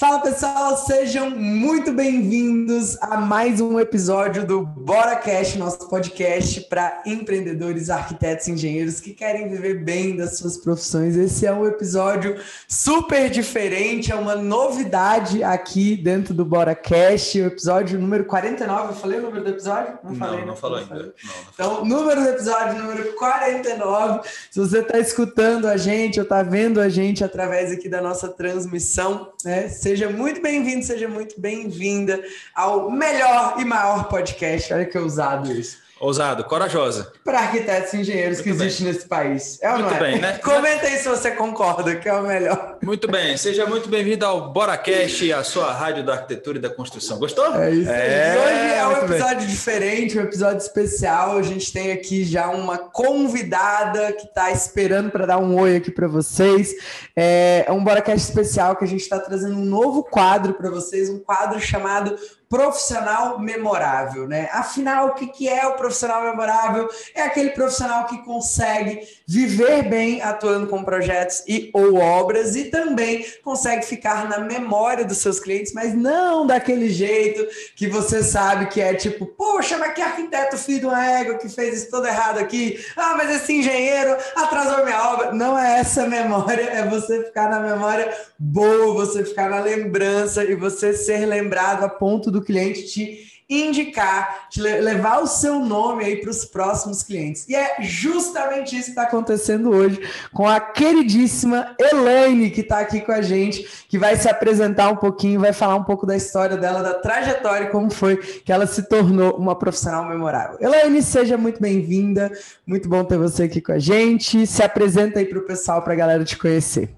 Fala pessoal, sejam muito bem-vindos a mais um episódio do Bora Cash, nosso podcast para empreendedores, arquitetos e engenheiros que querem viver bem das suas profissões. Esse é um episódio super diferente, é uma novidade aqui dentro do Bora Cash, o episódio número 49. Eu falei o número do episódio? Não, falei, não, não falou ainda. Não, não então, número do episódio número 49. Se você está escutando a gente ou está vendo a gente através aqui da nossa transmissão, né? Seja muito bem-vindo, seja muito bem-vinda ao melhor e maior podcast. Olha que ousado isso. Ousado, corajosa. Para arquitetos e engenheiros Muito que existem nesse país. É muito é? bem, né? Comenta aí se você concorda que é o melhor. Muito bem, seja muito bem-vindo ao BoraCast, a sua rádio da arquitetura e da construção. Gostou? É isso. É, hoje é um episódio bem. diferente, um episódio especial. A gente tem aqui já uma convidada que está esperando para dar um oi aqui para vocês. É um BoraCast especial que a gente está trazendo um novo quadro para vocês, um quadro chamado profissional memorável, né? Afinal, o que, é o profissional memorável? É aquele profissional que consegue viver bem atuando com projetos e ou obras e também consegue ficar na memória dos seus clientes, mas não daquele jeito que você sabe que é tipo, poxa, mas que arquiteto filho de uma égua que fez isso todo errado aqui? Ah, mas esse engenheiro atrasou minha obra. Não é essa memória, é você ficar na memória boa, você ficar na lembrança e você ser lembrado a ponto do do cliente te indicar, te levar o seu nome aí para os próximos clientes. E é justamente isso que está acontecendo hoje com a queridíssima Elaine, que está aqui com a gente, que vai se apresentar um pouquinho, vai falar um pouco da história dela, da trajetória, como foi que ela se tornou uma profissional memorável. Elaine, seja muito bem-vinda, muito bom ter você aqui com a gente. Se apresenta aí para o pessoal, para a galera te conhecer.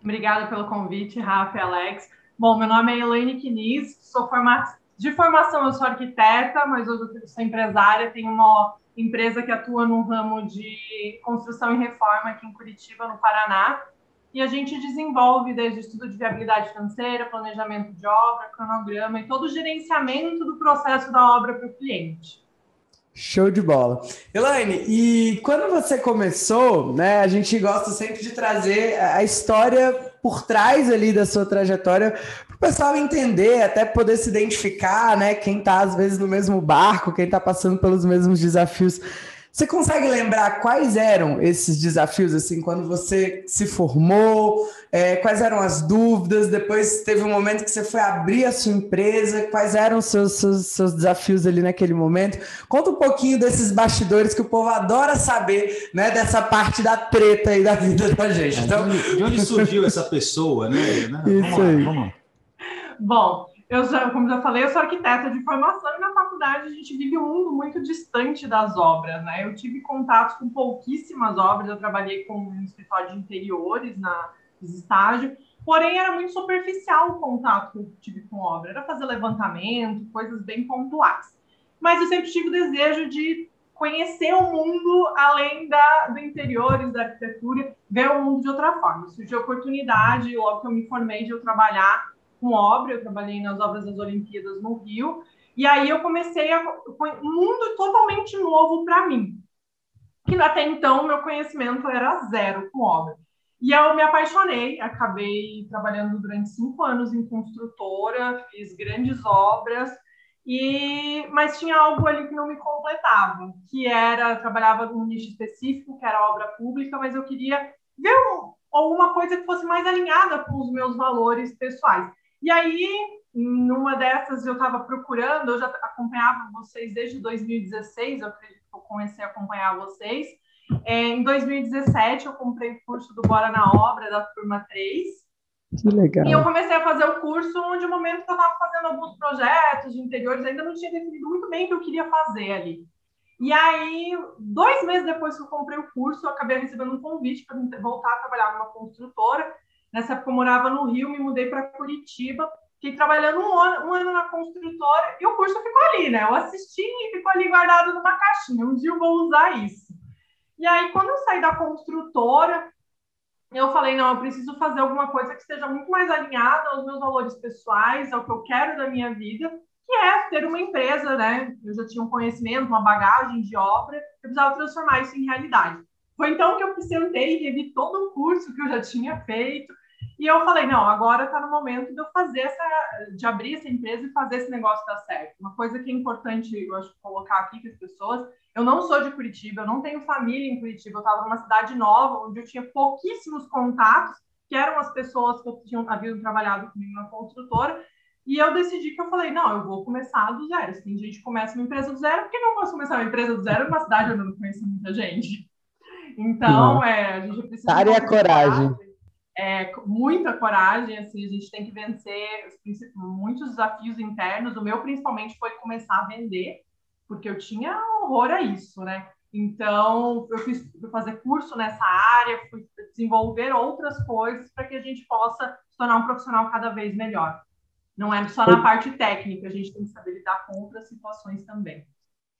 Obrigada pelo convite, Rafa e Alex. Bom, meu nome é Elaine Quiniz, sou de formação, eu sou arquiteta, mas hoje eu sou empresária, tenho uma empresa que atua no ramo de construção e reforma aqui em Curitiba, no Paraná, e a gente desenvolve desde estudo de viabilidade financeira, planejamento de obra, cronograma e todo o gerenciamento do processo da obra para o cliente. Show de bola. Elaine, e quando você começou, né, a gente gosta sempre de trazer a história por trás ali da sua trajetória para o pessoal entender, até poder se identificar, né, quem está às vezes no mesmo barco, quem está passando pelos mesmos desafios você consegue lembrar quais eram esses desafios, assim, quando você se formou? É, quais eram as dúvidas? Depois teve um momento que você foi abrir a sua empresa. Quais eram os seus, seus, seus desafios ali naquele momento? Conta um pouquinho desses bastidores que o povo adora saber, né? Dessa parte da treta aí da vida da gente. Então... De, onde, de onde surgiu essa pessoa, né? Isso vamos lá, aí. vamos lá. Bom, eu já, como já falei, eu sou arquiteta de formação e na faculdade a gente vive um mundo muito distante das obras, né? Eu tive contato com pouquíssimas obras, eu trabalhei com um escritório de interiores na estágio, porém era muito superficial o contato que eu tive com obra, era fazer levantamento, coisas bem pontuais. Mas eu sempre tive o desejo de conhecer o mundo além da, do interiores, da arquitetura, ver o mundo de outra forma. Surgiu a oportunidade, logo que eu me formei, de eu trabalhar com obra, eu trabalhei nas obras das Olimpíadas no Rio, e aí eu comecei a um mundo totalmente novo para mim, que até então meu conhecimento era zero com obra. E eu me apaixonei, acabei trabalhando durante cinco anos em construtora, fiz grandes obras, e mas tinha algo ali que não me completava, que era trabalhava num nicho específico, que era obra pública, mas eu queria ver um, alguma coisa que fosse mais alinhada com os meus valores pessoais. E aí, numa dessas, eu estava procurando, eu já acompanhava vocês desde 2016, eu acredito que eu comecei a acompanhar vocês. É, em 2017, eu comprei o curso do Bora na Obra, da turma 3. Que legal. E eu comecei a fazer o curso onde, no momento eu estava fazendo alguns projetos de interiores, ainda não tinha definido muito bem o que eu queria fazer ali. E aí, dois meses depois que eu comprei o curso, eu acabei recebendo um convite para voltar a trabalhar numa construtora Nessa época eu morava no Rio, me mudei para Curitiba, fiquei trabalhando um ano, um ano, na construtora e o curso ficou ali, né? Eu assisti e ficou ali guardado numa caixinha. Um dia eu vou usar isso. E aí, quando eu saí da construtora, eu falei, não, eu preciso fazer alguma coisa que esteja muito mais alinhada aos meus valores pessoais, ao que eu quero da minha vida, que é ter uma empresa, né? Eu já tinha um conhecimento, uma bagagem de obra, eu precisava transformar isso em realidade. Foi então que eu sentei e revi todo o curso que eu já tinha feito, E eu falei, não, agora está no momento de eu fazer essa, de abrir essa empresa e fazer esse negócio dar certo. Uma coisa que é importante, eu acho, colocar aqui com as pessoas, eu não sou de Curitiba, eu não tenho família em Curitiba, eu estava numa cidade nova, onde eu tinha pouquíssimos contatos, que eram as pessoas que tinham, haviam trabalhado comigo na construtora, e eu decidi que eu falei, não, eu vou começar do zero. Se tem gente que começa uma empresa do zero, por que não posso começar uma empresa do zero numa cidade onde eu não conheço muita gente? Então, é, a gente precisa... Área é coragem é, muita coragem, assim, a gente tem que vencer muitos desafios internos. O meu, principalmente, foi começar a vender, porque eu tinha horror a isso, né? Então, eu fiz fui fazer curso nessa área, fui desenvolver outras coisas para que a gente possa se tornar um profissional cada vez melhor. Não é só na parte técnica, a gente tem que saber lidar com outras situações também.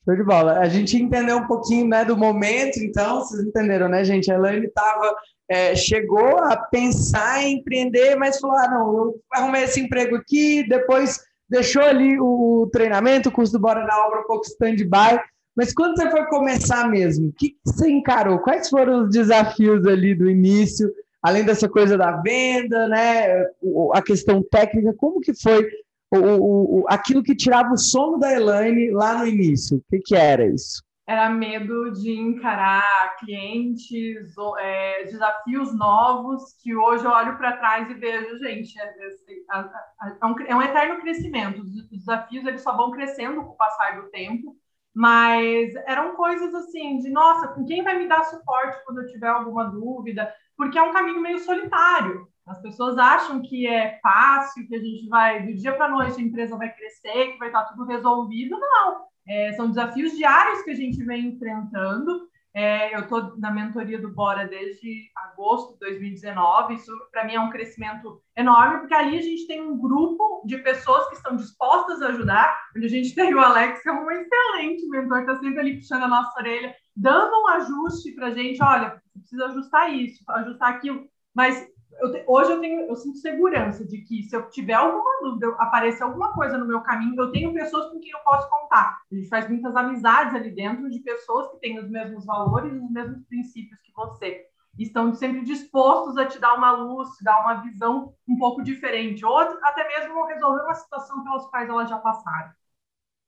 Show de bola. A gente entendeu um pouquinho né, do momento, então, vocês entenderam, né, gente? A Elaine estava é, chegou a pensar em empreender, mas falou: ah, não, eu arrumei esse emprego aqui, depois deixou ali o treinamento, o curso do Bora na Obra um pouco stand-by. Mas quando você foi começar mesmo, o que você encarou? Quais foram os desafios ali do início, além dessa coisa da venda, né? A questão técnica, como que foi o, o, aquilo que tirava o sono da Elaine lá no início? O que, que era isso? era medo de encarar clientes, é, desafios novos, que hoje eu olho para trás e vejo, gente, é, é, é, um, é, um, eterno crescimento. Os desafios eles só vão crescendo com o passar do tempo, mas eram coisas assim de, nossa, quem vai me dar suporte quando eu tiver alguma dúvida? Porque é um caminho meio solitário. As pessoas acham que é fácil, que a gente vai, do dia para noite a empresa vai crescer, que vai estar tudo resolvido. Não, é, são desafios diários que a gente vem enfrentando. É, eu estou na mentoria do Bora desde agosto de 2019. Isso, para mim, é um crescimento enorme, porque ali a gente tem um grupo de pessoas que estão dispostas a ajudar. Onde a gente tem o Alex, que é um excelente mentor, está sempre ali puxando a nossa orelha, dando um ajuste para a gente. Olha, precisa ajustar isso, ajustar aquilo. Mas eu te, hoje eu tenho, eu sinto segurança de que se eu tiver alguma dúvida, aparecer alguma coisa no meu caminho, eu tenho pessoas com quem eu posso contar. A gente faz muitas amizades ali dentro de pessoas que têm os mesmos valores os mesmos princípios que você. Estão sempre dispostos a te dar uma luz, te dar uma visão um pouco diferente, ou até mesmo resolver uma situação pelas quais elas já passaram.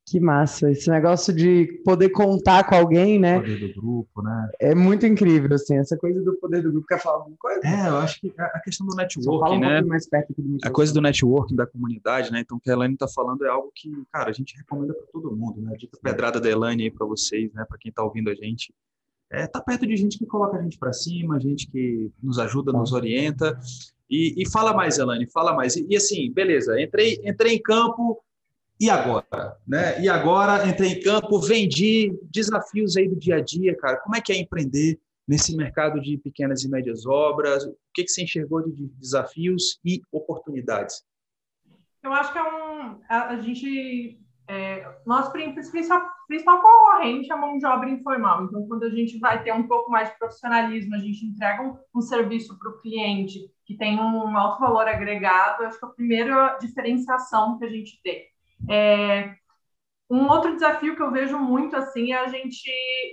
Que massa, esse negócio de poder contar com alguém, né? O poder do grupo, né? É muito incrível, assim, essa coisa do poder do grupo. Quer falar alguma coisa? É, eu acho que a questão do networking, um né? A coisa do networking da comunidade, né? Então, o que a Elaine está falando é algo que, cara, a gente recomenda para todo mundo, né? A dica pedrada da Elaine aí para vocês, né? Para quem está ouvindo a gente. É, tá perto de gente que coloca a gente para cima, gente que nos ajuda, nos orienta. E, e fala mais, Elaine, fala mais. E, e assim, beleza, entrei, entrei em campo e agora? Né? E agora entrei em campo, vendi, desafios aí do dia a dia, cara. Como é que é empreender nesse mercado de pequenas e médias obras? O que, que você enxergou de desafios e oportunidades? Eu acho que é um. A, gente. É, nosso principal, principal concorrente é a mão de obra informal. Então, quando a gente vai ter um pouco mais de profissionalismo, a gente entrega um, um serviço para o cliente que tem um alto valor agregado, acho que é a primeira diferenciação que a gente tem. É, um outro desafio que eu vejo muito assim é a gente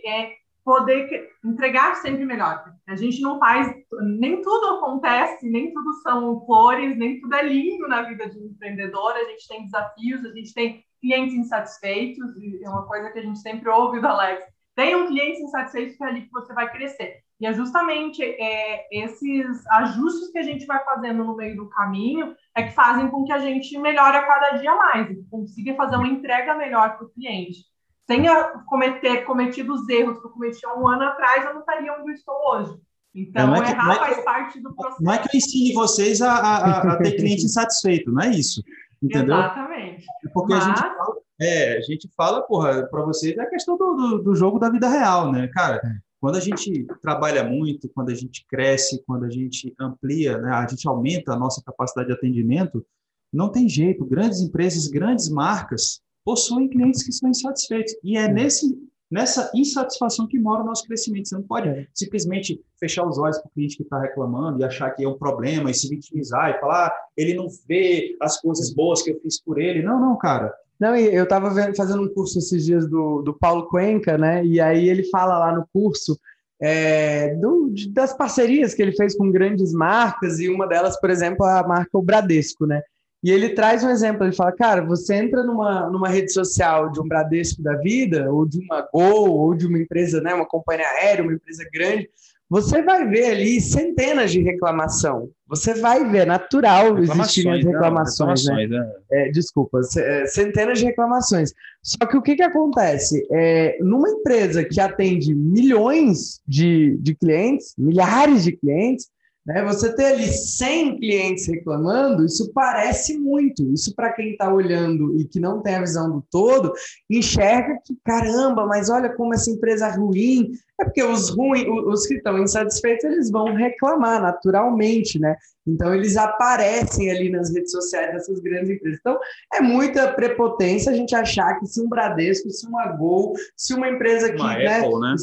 é, poder entregar sempre melhor. A gente não faz, nem tudo acontece, nem tudo são flores, nem tudo é lindo na vida de um empreendedor. A gente tem desafios, a gente tem clientes insatisfeitos, e é uma coisa que a gente sempre ouve do Alex. Tem um cliente insatisfeito que é ali que você vai crescer. E é justamente é, esses ajustes que a gente vai fazendo no meio do caminho é que fazem com que a gente melhore a cada dia mais, e consiga fazer uma entrega melhor para o cliente. Sem cometer cometido os erros que eu cometi há um ano atrás, eu não estaria onde eu estou hoje. Então, é que, errar é faz parte do processo. Não é que eu ensine vocês a, a, a ter cliente insatisfeito, não é isso. Entendeu? Exatamente. É porque Mas... a gente fala, é, a gente fala, porra, para vocês é a questão do, do, do, jogo da vida real, né? Cara, é. Quando a gente trabalha muito, quando a gente cresce, quando a gente amplia, né, a gente aumenta a nossa capacidade de atendimento, não tem jeito. Grandes empresas, grandes marcas possuem clientes que são insatisfeitos. E é nesse, nessa insatisfação que mora o nosso crescimento. Você não pode é. simplesmente fechar os olhos para o cliente que está reclamando e achar que é um problema e se vitimizar e falar, ah, ele não vê as coisas boas que eu fiz por ele. Não, não, cara. Não, eu estava fazendo um curso esses dias do, do Paulo Cuenca, né? E aí ele fala lá no curso é, do, das parcerias que ele fez com grandes marcas, e uma delas, por exemplo, a marca o Bradesco, né? E ele traz um exemplo, ele fala, cara, você entra numa, numa rede social de um Bradesco da vida, ou de uma Gol, ou de uma empresa, né, uma companhia aérea, uma empresa grande, você vai ver ali centenas de reclamação. Você vai ver, é natural existirem as reclamações, não, reclamações né? né? É, desculpa, é, centenas de reclamações. Só que o que, que acontece? É, numa empresa que atende milhões de, de clientes, milhares de clientes, né? Você ter ali 100 clientes reclamando, isso parece muito. Isso, para quem está olhando e que não tem a visão do todo, enxerga que, caramba, mas olha como essa empresa é ruim. É porque os, ruins, os que estão insatisfeitos, eles vão reclamar naturalmente, né? Então, eles aparecem ali nas redes sociais dessas grandes empresas. Então, é muita prepotência a gente achar que se um Bradesco, se uma Gol, se uma empresa que. Uma né, Apple, né?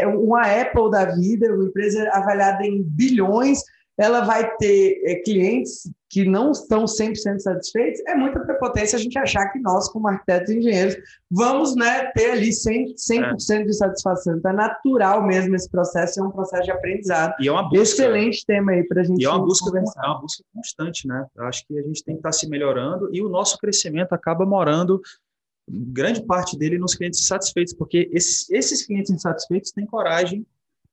É uma Apple da vida, uma empresa avaliada em bilhões, ela vai ter é, clientes que não estão 100% satisfeitos, é muita prepotência a gente achar que nós, como arquitetos e engenheiros, vamos né, ter ali 100%, 100 é. de satisfação. Então é natural mesmo esse processo, é um processo de aprendizado. E é uma busca, Excelente tema aí para a gente E é uma, busca, conversar. é uma busca constante, né? Eu acho que a gente tem que estar tá se melhorando e o nosso crescimento acaba morando grande parte dele nos clientes insatisfeitos, porque esses, esses clientes insatisfeitos têm coragem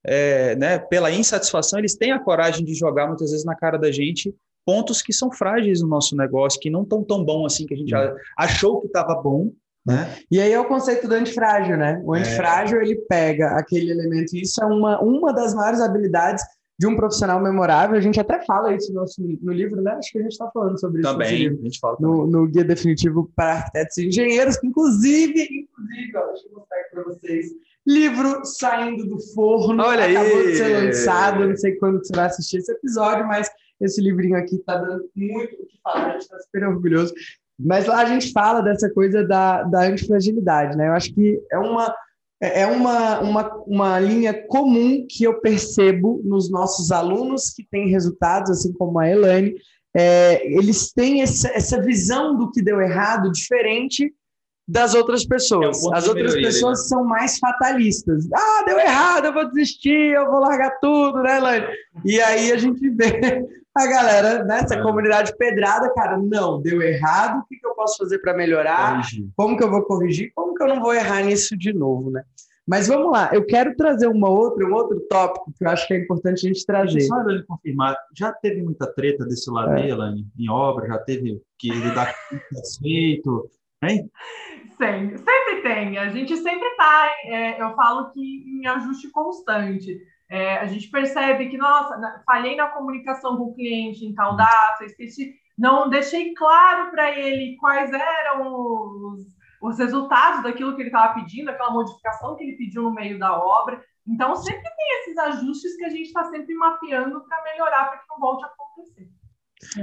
é, né, pela insatisfação, eles têm a coragem de jogar muitas vezes na cara da gente pontos que são frágeis no nosso negócio, que não estão tão bom assim, que a gente já achou que estava bom, né? E aí é o conceito do antifrágil, né? O é. antifrágil, é. ele pega aquele elemento, e isso é uma, uma das maiores habilidades de um profissional memorável. A gente até fala isso no, nosso, no livro, né? Acho que a gente está falando sobre isso. Também, a gente fala. No, no, Guia Definitivo para Arquitetos e Engenheiros, que inclusive, inclusive, ó, deixa eu mostrar aqui para vocês. Livro saindo do forno, Olha acabou aí. de ser lançado. Não sei quando você vai assistir esse episódio, mas esse livrinho aqui está dando muito o que falar, a gente está super orgulhoso. Mas lá a gente fala dessa coisa da, da antifragilidade, né? Eu acho que é uma, é uma, uma, uma linha comum que eu percebo nos nossos alunos que têm resultados, assim como a Elaine, é, eles têm essa, essa visão do que deu errado diferente das outras pessoas. É um As outras pessoas né? são mais fatalistas. Ah, deu errado, eu vou desistir, eu vou largar tudo, né, Elaine? E aí a gente vê a galera nessa é. comunidade pedrada, cara, não, deu errado, o que, que eu posso fazer para melhorar? Corrigir. Como que eu vou corrigir? Como que eu não vou errar nisso de novo, né? Mas vamos lá, eu quero trazer uma outra, um outro tópico que eu acho que é importante a gente trazer. Só ele confirmar, já teve muita treta desse lado é. aí, Elaine, em obra, já teve que lidar com satisfeito, hein? Sempre, sempre tem. A gente sempre está, é, eu falo que em ajuste constante. É, a gente percebe que, nossa, falhei na comunicação com o cliente em tal data, esqueci, não deixei claro para ele quais eram os, os resultados daquilo que ele estava pedindo, aquela modificação que ele pediu no meio da obra. Então, sempre tem esses ajustes que a gente está sempre mapeando para melhorar, para que não volte a acontecer.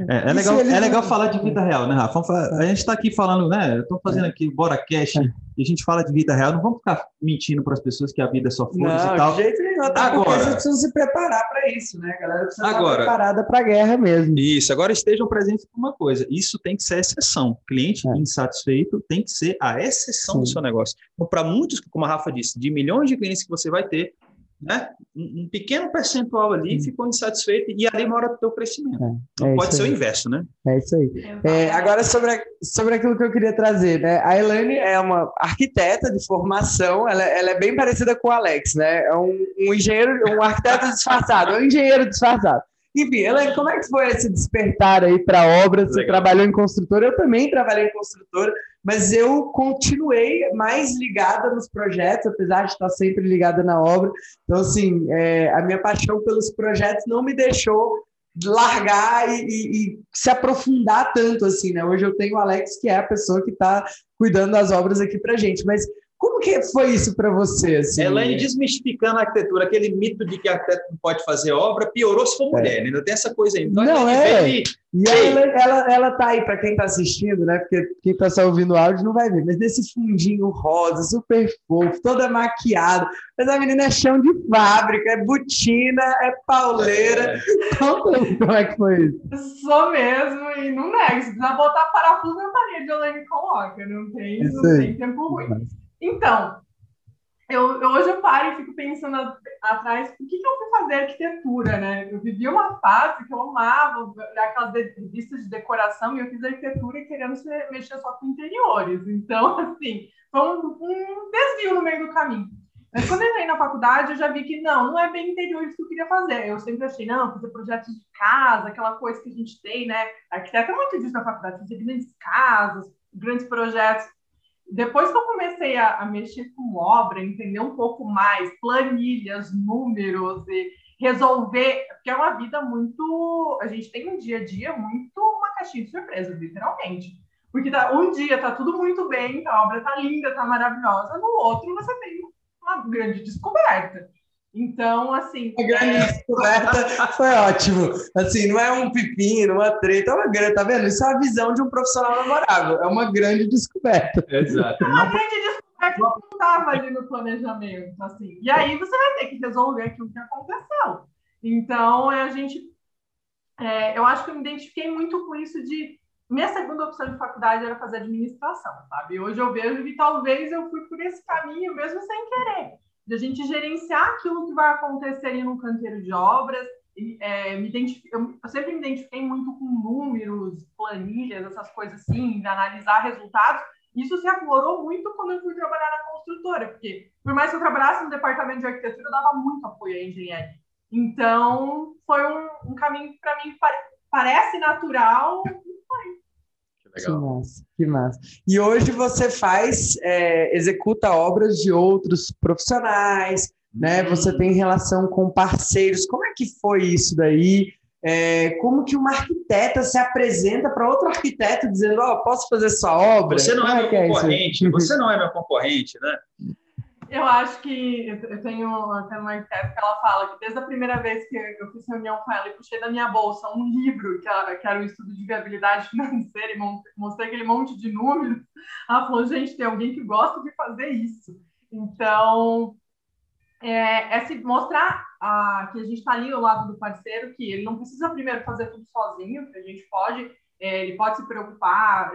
É, é legal, é legal falar de vida real, né, Rafa? A gente está aqui falando, né? Estou fazendo aqui o Bora Cash é. e a gente fala de vida real. Não vamos ficar mentindo para as pessoas que a vida é só flores e tal. De jeito nenhum. agora, vocês precisam se preparar para isso, né? Galera precisa agora, estar preparada para a guerra mesmo. Isso, agora estejam presentes para uma coisa. Isso tem que ser a exceção. Cliente é. insatisfeito tem que ser a exceção Sim. do seu negócio. Então, para muitos, como a Rafa disse, de milhões de clientes que você vai ter, né? um pequeno percentual ali ficou insatisfeito e ali mora o teu crescimento. É, Não é pode ser aí. o inverso, né? É isso aí. É, agora, sobre, sobre aquilo que eu queria trazer, né? A Elaine é uma arquiteta de formação, ela, ela é bem parecida com o Alex, né? É um, um engenheiro, um arquiteto disfarçado, é um engenheiro disfarçado. Enfim, Elaine, como é que foi esse despertar aí para a obra? Você trabalhou em construtora, eu também trabalhei em construtora mas eu continuei mais ligada nos projetos, apesar de estar sempre ligada na obra. Então, assim, é, a minha paixão pelos projetos não me deixou largar e, e, e, se aprofundar tanto assim, né? Hoje eu tenho o Alex, que é a pessoa que está cuidando das obras aqui para gente, mas como que foi isso para você? Assim? Elaine desmistificando a arquitetura, aquele mito de que arquiteto não pode fazer obra, piorou se for é. mulher, né? ainda tem essa coisa aí. Então, não, é. E ela, ela, ela tá aí, para quem está assistindo, né? Porque quem está só ouvindo o áudio não vai ver, mas nesse fundinho rosa, super fofo, toda maquiada. Mas a menina é chão de fábrica, é butina, é pauleira. É. como é que foi isso? Sou mesmo, e não nego. Se precisar botar parafuso na parede, ela me coloca. Não tem, não tem tempo ruim. Então, eu, eu, hoje eu paro e fico pensando a, atrás, por que, que eu fui fazer arquitetura, né? Eu vivi uma fase que eu amava aquelas revistas de decoração e eu fiz arquitetura querendo mexer só com interiores. Então, assim, foi um, um desvio no meio do caminho. Mas quando eu entrei na faculdade, eu já vi que não, não é bem interiores que eu queria fazer. Eu sempre achei, não, fazer projetos de casa, aquela coisa que a gente tem, né? Arquiteto é muito disso na faculdade, fazer grandes casas, grandes projetos. Depois que eu comecei a, a mexer com obra, entender um pouco mais, planilhas, números e resolver, porque é uma vida muito. A gente tem um dia a dia muito uma caixinha de surpresa, literalmente. Porque tá, um dia tá tudo muito bem, a obra tá linda, tá maravilhosa, no outro você tem uma grande descoberta. Então, assim. A grande é... descoberta foi ótimo. Assim, não é um pepino, uma treta, é uma grande. Tá vendo? Isso é a visão de um profissional namorável. É uma grande descoberta. Exato. É uma grande descoberta que não estava ali no planejamento. Assim. E aí você vai ter que resolver aquilo que aconteceu. Então, a gente. É, eu acho que eu me identifiquei muito com isso de. Minha segunda opção de faculdade era fazer administração, sabe? Hoje eu vejo que talvez eu fui por esse caminho mesmo sem querer de a gente gerenciar aquilo que vai acontecer ali no canteiro de obras. É, me eu, eu, sempre me identifiquei muito com números, planilhas, essas coisas assim, de analisar resultados. Isso se aflorou muito quando eu fui trabalhar na construtora, porque por mais que eu trabalhasse no departamento de arquitetura, eu dava muito apoio à engenharia. Então, foi um, um caminho que para mim pare, parece natural, Legal. Que massa, que massa. E hoje você faz, é, executa obras de outros profissionais, né? Uhum. Você tem relação com parceiros. Como é que foi isso daí? É, como que uma arquiteta se apresenta para outro arquiteto dizendo, ó, oh, posso fazer sua obra? Você não é, é meu é concorrente, você não é meu concorrente, né? Eu acho que eu tenho, tenho uma arquiteta que ela fala que desde a primeira vez que eu fiz reunião com ela e puxei da minha bolsa um livro que, ela, que era um estudo de viabilidade financeira e mostrei aquele monte de números, ela falou, gente, tem alguém que gosta de fazer isso. Então, é, é se mostrar a, que a gente está ali ao lado do parceiro, que ele não precisa primeiro fazer tudo sozinho, que a gente pode, é, ele pode se preocupar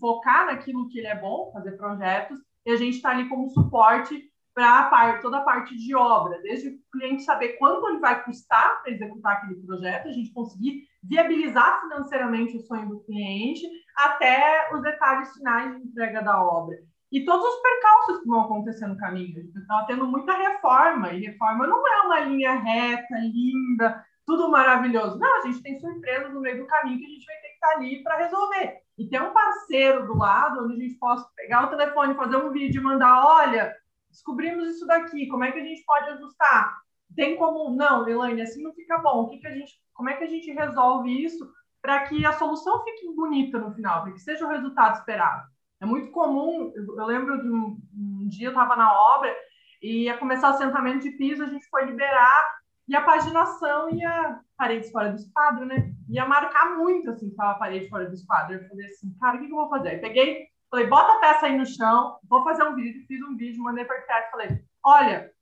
focar naquilo que ele é bom, fazer projetos, e a gente está ali como suporte para toda a parte de obra, desde o cliente saber quanto ele vai custar para executar aquele projeto, a gente conseguir viabilizar financeiramente o sonho do cliente, até os detalhes finais de entrega da obra. E todos os percalços que vão acontecer no caminho. A gente está tendo muita reforma, e reforma não é uma linha reta, linda, tudo maravilhoso. Não, a gente tem surpresas no meio do caminho que a gente vai ter que estar tá ali para resolver. E ter um parceiro do lado, onde a gente possa pegar o telefone, fazer um vídeo e mandar: olha, descobrimos isso daqui, como é que a gente pode ajustar? Tem como, não, Elaine, assim não fica bom. O que, que a gente, como é que a gente resolve isso para que a solução fique bonita no final, para que seja o resultado esperado? É muito comum, eu lembro de um, um dia eu estava na obra e ia começar o assentamento de piso, a gente foi liberar e a paginação ia parede fora do esquadro, né? Ia marcar muito assim, estava a parede fora do esquadro. Eu falei assim, cara, o que, que eu vou fazer? Eu peguei Falei, bota a peça aí no chão, vou fazer um vídeo. Fiz um vídeo, mandei para o. Falei, olha,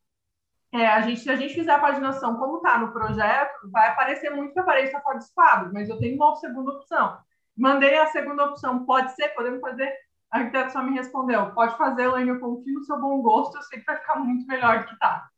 é, a gente, se a gente fizer a paginação como está no projeto, vai aparecer muito que a parede está fora de esquadro, mas eu tenho uma segunda opção. Mandei a segunda opção, pode ser, podemos fazer. A arquiteto só me respondeu, pode fazer, Elaine, eu confio no seu bom gosto, eu sei que vai ficar muito melhor do que está.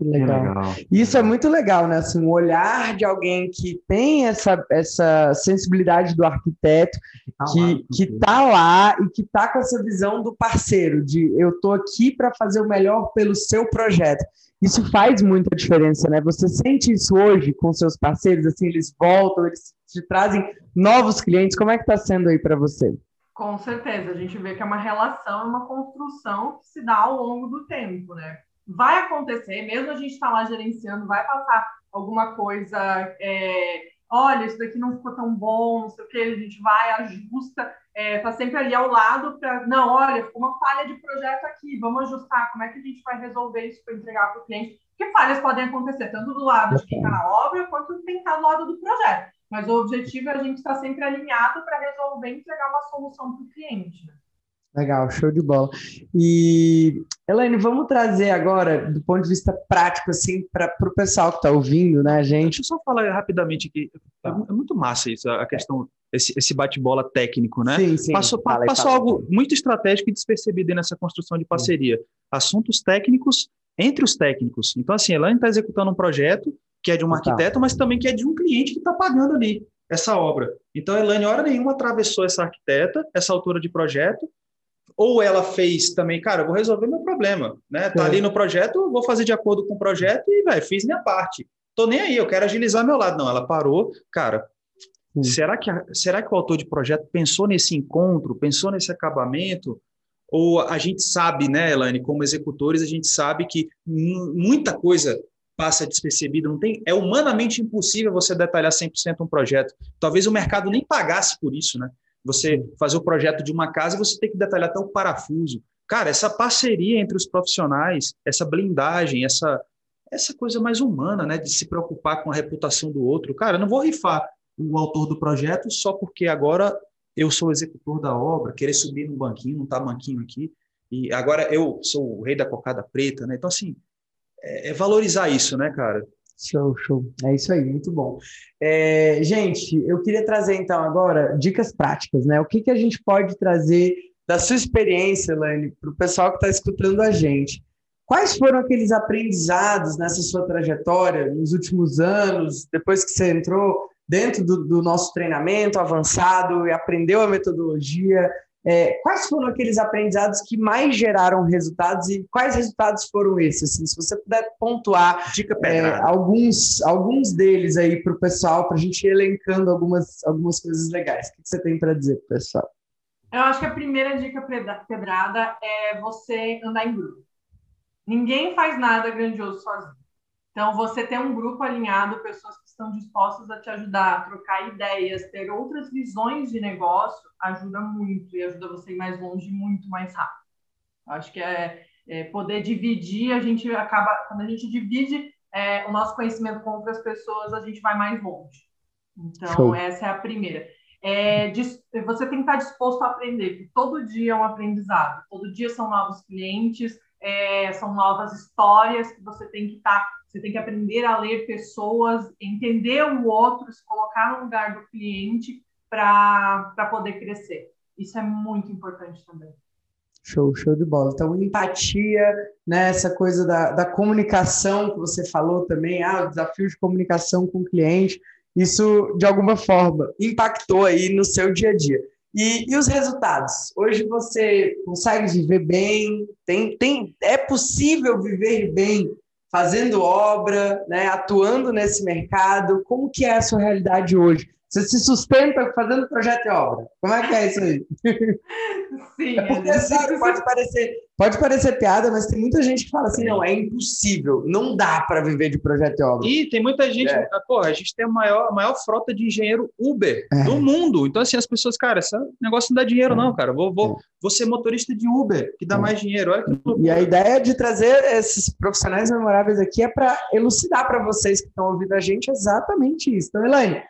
Legal. legal. Isso é muito legal, né? Assim, o olhar de alguém que tem essa, essa sensibilidade do arquiteto, tá que, lá, que tá lá e que tá com essa visão do parceiro, de eu tô aqui para fazer o melhor pelo seu projeto. Isso faz muita diferença, né? Você sente isso hoje com seus parceiros, assim, eles voltam, eles te trazem novos clientes. Como é que está sendo aí para você? Com certeza, a gente vê que é uma relação, é uma construção que se dá ao longo do tempo, né? Vai acontecer, mesmo a gente estar tá lá gerenciando, vai passar alguma coisa, é, olha, isso daqui não ficou tão bom, não sei o que, a gente vai, ajusta, é, tá sempre ali ao lado para, não, olha, ficou uma falha de projeto aqui, vamos ajustar, como é que a gente vai resolver isso para entregar para o cliente? Porque falhas podem acontecer tanto do lado de quem está na obra, quanto quem está do lado do projeto. Mas o objetivo é a gente estar tá sempre alinhado para resolver entregar uma solução para o cliente. Legal, show de bola. E, Elaine, vamos trazer agora, do ponto de vista prático, assim, para o pessoal que está ouvindo, né, gente? Deixa eu só falar rapidamente aqui. É, é muito massa isso, a questão, esse, esse bate-bola técnico, né? Sim, sim. Passou, fala, passou fala. algo muito estratégico e despercebido nessa construção de parceria. assuntos técnicos entre os técnicos. Então, assim, a Elaine está executando um projeto que é de um arquiteto, mas também que é de um cliente que está pagando ali essa obra. Então, a Elaine, hora nenhuma, atravessou essa arquiteta, essa autora de projeto, ou ela fez também, cara, eu vou resolver meu problema, né? Tá é. ali no projeto, vou fazer de acordo com o projeto e, velho, fiz minha parte. Tô nem aí, eu quero agilizar meu lado. Não, ela parou, cara. Será que, será que o autor de projeto pensou nesse encontro, pensou nesse acabamento? Ou a gente sabe, né, Elaine, como executores, a gente sabe que muita coisa passa despercebida, não tem, é humanamente impossível você detalhar 100% um projeto. Talvez o mercado nem pagasse por isso, né? Você fazer o projeto de uma casa, você tem que detalhar até o parafuso. Cara, essa parceria entre os profissionais, essa blindagem, essa essa coisa mais humana, né, de se preocupar com a reputação do outro. Cara, eu não vou rifar o autor do projeto só porque agora eu sou o executor da obra, querer subir no banquinho, não tá banquinho aqui, e agora eu sou o rei da cocada preta, né? Então, assim, é, é valorizar isso, né, cara? Show, show. É isso aí, muito bom. É, gente, eu queria trazer então agora dicas práticas, né? O que, que a gente pode trazer da sua experiência, Lane, para o pessoal que está escutando a gente? Quais foram aqueles aprendizados nessa sua trajetória, nos últimos anos, depois que você entrou dentro do, do nosso treinamento avançado e aprendeu a metodologia? É, quais foram aqueles aprendizados que mais geraram resultados e quais resultados foram esses? Assim, se você puder pontuar é, alguns, alguns deles aí para o pessoal, para a gente ir elencando algumas, algumas coisas legais. O que você tem para dizer para o pessoal? Eu acho que a primeira dica pedrada é você andar em grupo. Ninguém faz nada grandioso sozinho. Então, você ter um grupo alinhado, pessoas que estão dispostas a te ajudar, a trocar ideias, ter outras visões de negócio, ajuda muito e ajuda você a ir mais longe muito mais rápido. Acho que é, é poder dividir, a gente acaba, quando a gente divide é, o nosso conhecimento com outras pessoas, a gente vai mais longe. Então, Show. essa é a primeira. É, você tem que estar disposto a aprender, porque todo dia é um aprendizado, todo dia são novos clientes, é, são novas histórias que você tem que estar, tá, você tem que aprender a ler pessoas, entender o outro, se colocar no lugar do cliente para poder crescer. Isso é muito importante também. Show, show de bola. Então, empatia, né, essa coisa da, da comunicação que você falou também, ah, o desafio de comunicação com o cliente, isso, de alguma forma, impactou aí no seu dia a dia. E, e, os resultados? Hoje você consegue viver bem? Tem, tem, é possível viver bem fazendo obra, né, atuando nesse mercado? Como que é a sua realidade hoje? Você se sustenta fazendo projeto e obra. Como é que é isso aí? Sim. É porque, sabe, pode parecer, pode parecer piada, mas tem muita gente que fala assim, não, é impossível, não dá para viver de projeto e obra. E tem muita gente, é. porra, a gente tem a maior, a maior frota de engenheiro Uber é. do mundo. Então, assim, as pessoas, cara, esse negócio não dá dinheiro, é. não, cara. Vou, vou, é. vou ser motorista de Uber, que dá é. mais dinheiro. Olha que e a ideia de trazer esses profissionais memoráveis aqui é para elucidar para vocês que estão ouvindo a gente exatamente isso. Então, Elaine,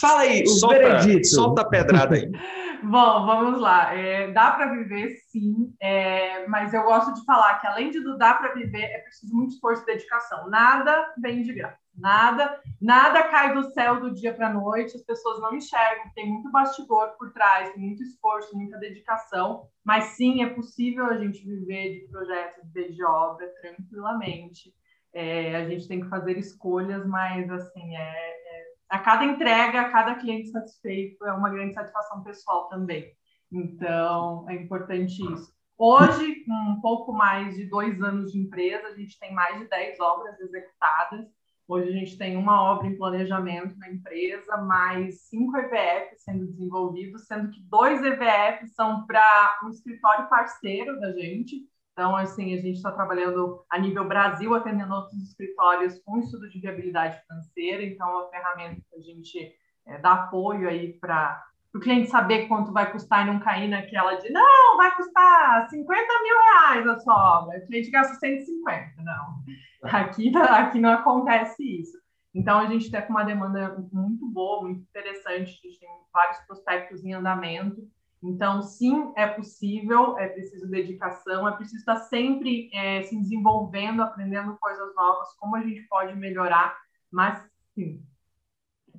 Fala aí, o solta, veredito. Solta a pedrada aí. Bom, vamos lá. É, dá para viver, sim, é, mas eu gosto de falar que além de do dá para viver, é preciso muito esforço e dedicação. Nada vem de graça. Nada, nada cai do céu do dia para a noite. As pessoas não enxergam. Tem muito bastidor por trás, tem muito esforço, muita dedicação. Mas sim, é possível a gente viver de projetos, viver de obra tranquilamente. É, a gente tem que fazer escolhas, mas assim é, a cada entrega, a cada cliente satisfeito é uma grande satisfação pessoal também. Então, é importante isso. Hoje, com um pouco mais de dois anos de empresa, a gente tem mais de 10 obras executadas. Hoje a gente tem uma obra em planejamento na empresa, mais cinco EVFs sendo desenvolvidos, sendo que dois EVFs são para um escritório parceiro da gente, então, assim, a gente está trabalhando a nível Brasil, atendendo outros escritórios com estudo de viabilidade financeira. Então, é uma ferramenta que a gente é, dá apoio aí para o cliente saber quanto vai custar e não cair naquela de não, vai custar 50 mil reais a sua obra. O cliente gasta 150. Não, aqui, aqui não acontece isso. Então, a gente está com uma demanda muito boa, muito interessante. A gente tem vários prospectos em andamento. Então, sim, é possível, é preciso dedicação, é preciso estar sempre é, se desenvolvendo, aprendendo coisas novas, como a gente pode melhorar, mas sim.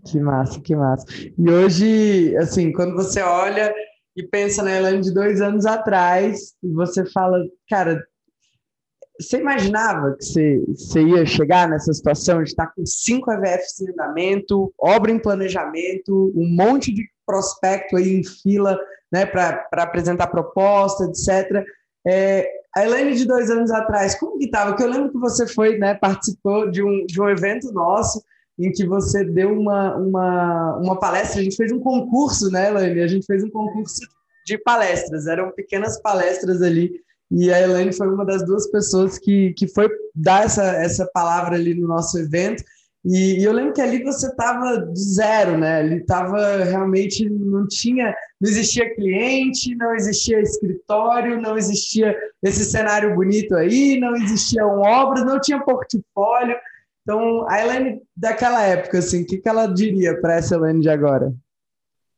Que massa, que massa. E hoje, assim, quando você olha e pensa na Elaine de dois anos atrás, e você fala, cara, você imaginava que você, você ia chegar nessa situação de estar com cinco EVFs em andamento, obra em planejamento, um monte de prospecto aí em fila né, para apresentar proposta, etc. É, a Elaine de dois anos atrás, como que estava? Porque eu lembro que você foi, né, participou de um, de um evento nosso em que você deu uma, uma, uma palestra, a gente fez um concurso, né, Elaine? A gente fez um concurso de palestras, eram pequenas palestras ali e a Elaine foi uma das duas pessoas que, que foi dar essa, essa palavra ali no nosso evento. E, e eu lembro que ali você estava do zero, né? Ali estava realmente, não tinha, não existia cliente, não existia escritório, não existia esse cenário bonito aí, não existiam obras, não tinha portfólio. Então, a Elaine daquela época, assim, o que, que ela diria para essa Elaine de agora?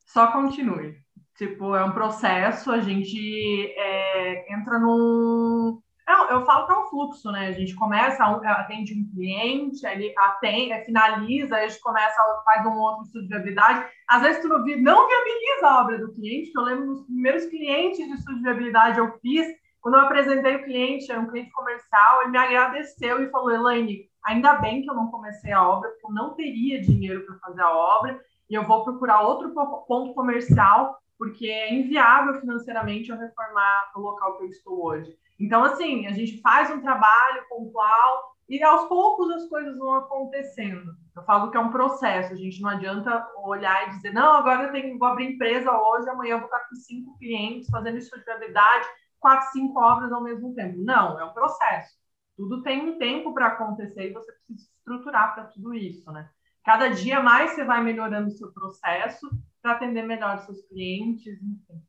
Só continue. Tipo, é um processo, a gente é, entra num. Não, eu falo que é um fluxo, né? A gente começa, atende um cliente, ele atende, é, finaliza, a gente começa, faz um outro estudo de viabilidade. Às vezes tu não viabiliza a obra do cliente, que eu lembro dos primeiros clientes de estudo de viabilidade eu fiz, quando eu apresentei o cliente, era um cliente comercial, ele me agradeceu e falou, Elaine, ainda bem que eu não comecei a obra, porque eu não teria dinheiro para fazer a obra, e eu vou procurar outro ponto comercial porque é inviável financeiramente eu reformar o local que eu estou hoje. Então, assim, a gente faz um trabalho pontual e aos poucos as coisas vão acontecendo. Eu falo que é um processo, a gente não adianta olhar e dizer, não, agora eu tenho, vou abrir empresa hoje, amanhã eu vou estar com cinco clientes fazendo estudabilidade, quatro, cinco obras ao mesmo tempo. Não, é um processo. Tudo tem um tempo para acontecer e você precisa estruturar para tudo isso, né? Cada dia mais você vai melhorando o seu processo para atender melhor os seus clientes, enfim.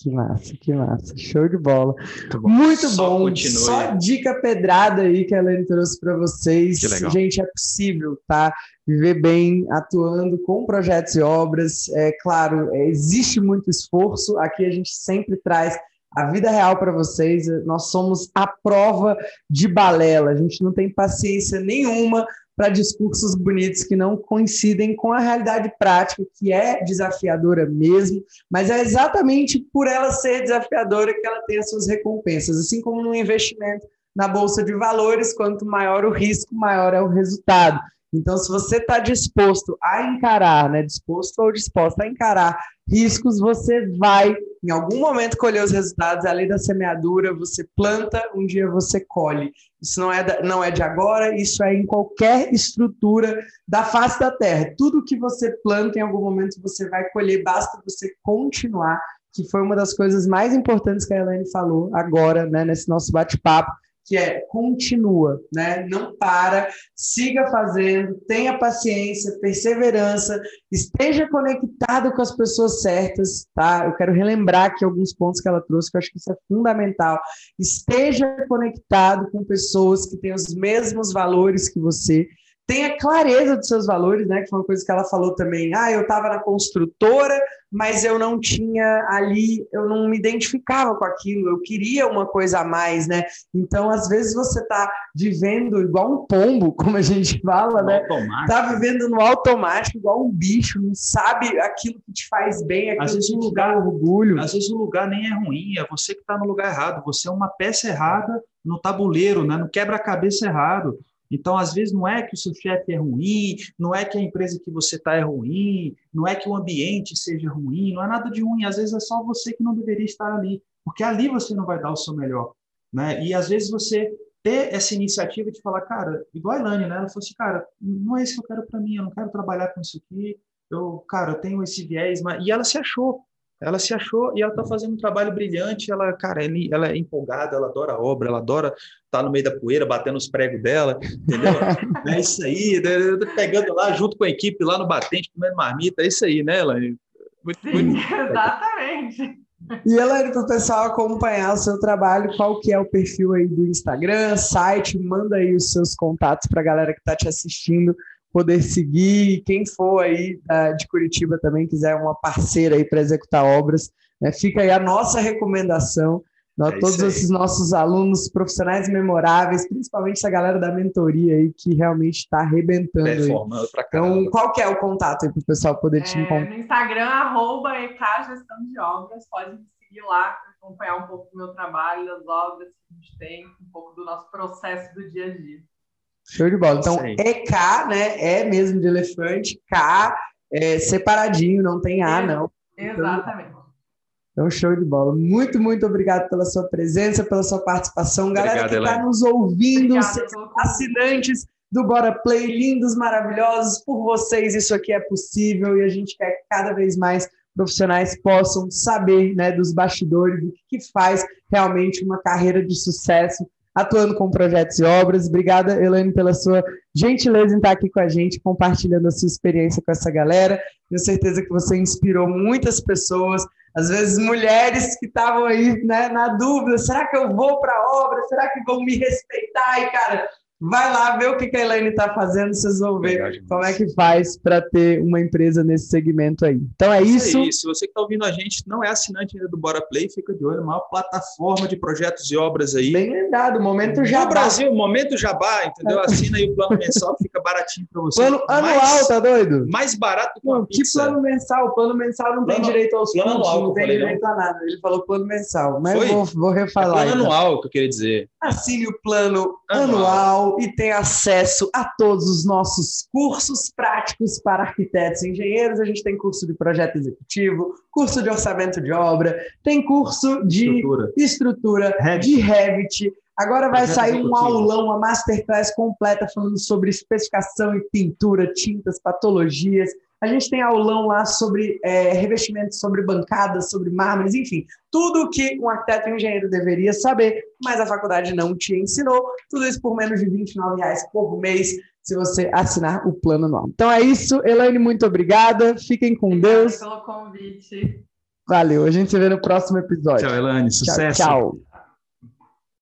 Que massa, que massa. Show de bola. Muito bom. Muito Só, bom. Só dica pedrada aí que a Helene trouxe para vocês. Gente, é possível, tá? Viver bem atuando com projetos e obras. É claro, é, existe muito esforço. Aqui a gente sempre traz a vida real para vocês. Nós somos a prova de balela. A gente não tem paciência nenhuma para discursos bonitos que não coincidem com a realidade prática, que é desafiadora mesmo, mas é exatamente por ela ser desafiadora que ela tem as suas recompensas. Assim como no investimento na bolsa de valores, quanto maior o risco, maior é o resultado. Então, se você está disposto a encarar, né, disposto ou disposta a encarar riscos, você vai, em algum momento, colher os resultados. É a lei da semeadura, você planta, um dia você colhe. Isso não é, da, não é de agora, isso é em qualquer estrutura da face da Terra. Tudo que você planta, em algum momento, você vai colher, basta você continuar, que foi uma das coisas mais importantes que a Helene falou agora, né, nesse nosso bate-papo que é continua, né? Não para, siga fazendo, tenha paciência, perseverança, esteja conectado com as pessoas certas, tá? Eu quero relembrar aqui alguns pontos que ela trouxe, que eu acho que isso é fundamental. Esteja conectado com pessoas que têm os mesmos valores que você, tenha clareza dos seus valores, né? Que foi uma coisa que ela falou também. Ah, eu estava na construtora, mas eu não tinha ali, eu não me identificava com aquilo, eu queria uma coisa a mais, né? Então, às vezes você está vivendo igual um pombo, como a gente fala, no né? Está vivendo no automático, igual um bicho, não sabe aquilo que te faz bem, aquilo às vezes que o lugar, orgulho. Às vezes o lugar nem é ruim, é você que está no lugar errado, você é uma peça errada no tabuleiro, né? No quebra-cabeça errado. Então, às vezes, não é que o seu chefe é ruim, não é que a empresa que você está é ruim, não é que o ambiente seja ruim, não é nada de ruim. Às vezes é só você que não deveria estar ali, porque ali você não vai dar o seu melhor. Né? E às vezes você ter essa iniciativa de falar, cara, igual a Elane, né? Ela falou assim, cara, não é isso que eu quero para mim, eu não quero trabalhar com isso aqui, eu, cara, eu tenho esse viés, mas... e ela se achou, ela se achou e ela está fazendo um trabalho brilhante. Ela, cara, ela é empolgada, ela adora a obra, ela adora estar tá no meio da poeira, batendo os pregos dela, entendeu? é isso aí, né? pegando lá junto com a equipe lá no batente, comendo marmita, é isso aí, né, ela Muito, Sim, muito... exatamente. E ela para o pessoal acompanhar o seu trabalho, qual que é o perfil aí do Instagram, site, manda aí os seus contatos para a galera que está te assistindo poder seguir. Quem for aí de Curitiba também quiser uma parceira aí para executar obras, né, fica aí a nossa recomendação. Nós, é todos esses nossos alunos profissionais memoráveis, principalmente essa galera da mentoria aí que realmente está arrebentando. Então, qual que é o contato aí para o pessoal poder te é, encontrar? No Instagram, arroba EK Gestão de Obras, pode me seguir lá, acompanhar um pouco do meu trabalho, das obras que a gente tem, um pouco do nosso processo do dia a dia. Show de bola. Então, é K, né? É mesmo de elefante, K, é separadinho, não tem A, não. Exatamente. Então, show de bola. Muito, muito obrigado pela sua presença, pela sua participação. Galera Obrigado, que está nos ouvindo, Obrigada, assinantes do Bora Play, lindos, maravilhosos, por vocês isso aqui é possível e a gente quer que cada vez mais profissionais possam saber né, dos bastidores, do que, que faz realmente uma carreira de sucesso atuando com projetos e obras. Obrigada, Elaine, pela sua gentileza em estar aqui com a gente, compartilhando a sua experiência com essa galera. Tenho certeza que você inspirou muitas pessoas, às vezes mulheres que estavam aí né, na dúvida: será que eu vou para a obra? Será que vão me respeitar? E, cara, Vai lá ver o que a Elaine está fazendo, vocês vão ver como é que faz para ter uma empresa nesse segmento aí. Então é isso. isso. Você que está ouvindo a gente, não é assinante ainda do Bora Play, fica de olho, uma plataforma de projetos e obras aí. Bem lembrado, momento Jabá. No Brasil, momento Jabá, entendeu? Assina aí o plano mensal que fica baratinho para você. Plano anual, mais, tá doido? Mais barato que uma não, Que plano mensal? Plano mensal não plano, tem direito aos plano pontos, anual, não tem direito não. a nada. Ele falou plano mensal, mas Foi? vou, vou refalar. É plano então. anual que eu queria dizer. Assine o plano anual, anual e tem acesso a todos os nossos cursos práticos para arquitetos e engenheiros. A gente tem curso de projeto executivo, curso de orçamento de obra, tem curso de estrutura, estrutura Revit. de Revit. Agora vai sair um aulão, uma masterclass completa falando sobre especificação e pintura, tintas, patologias. A gente tem aulão lá sobre é, revestimentos, sobre bancadas, sobre mármores, enfim, tudo que um arquiteto e um engenheiro deveria saber, mas a faculdade não te ensinou. Tudo isso por menos de R$ reais por mês, se você assinar o plano anual. Então é isso, Elaine, muito obrigada. Fiquem com Obrigada Deus. pelo convite. Valeu, a gente se vê no próximo episódio. Tchau, Elaine, sucesso. tchau. tchau.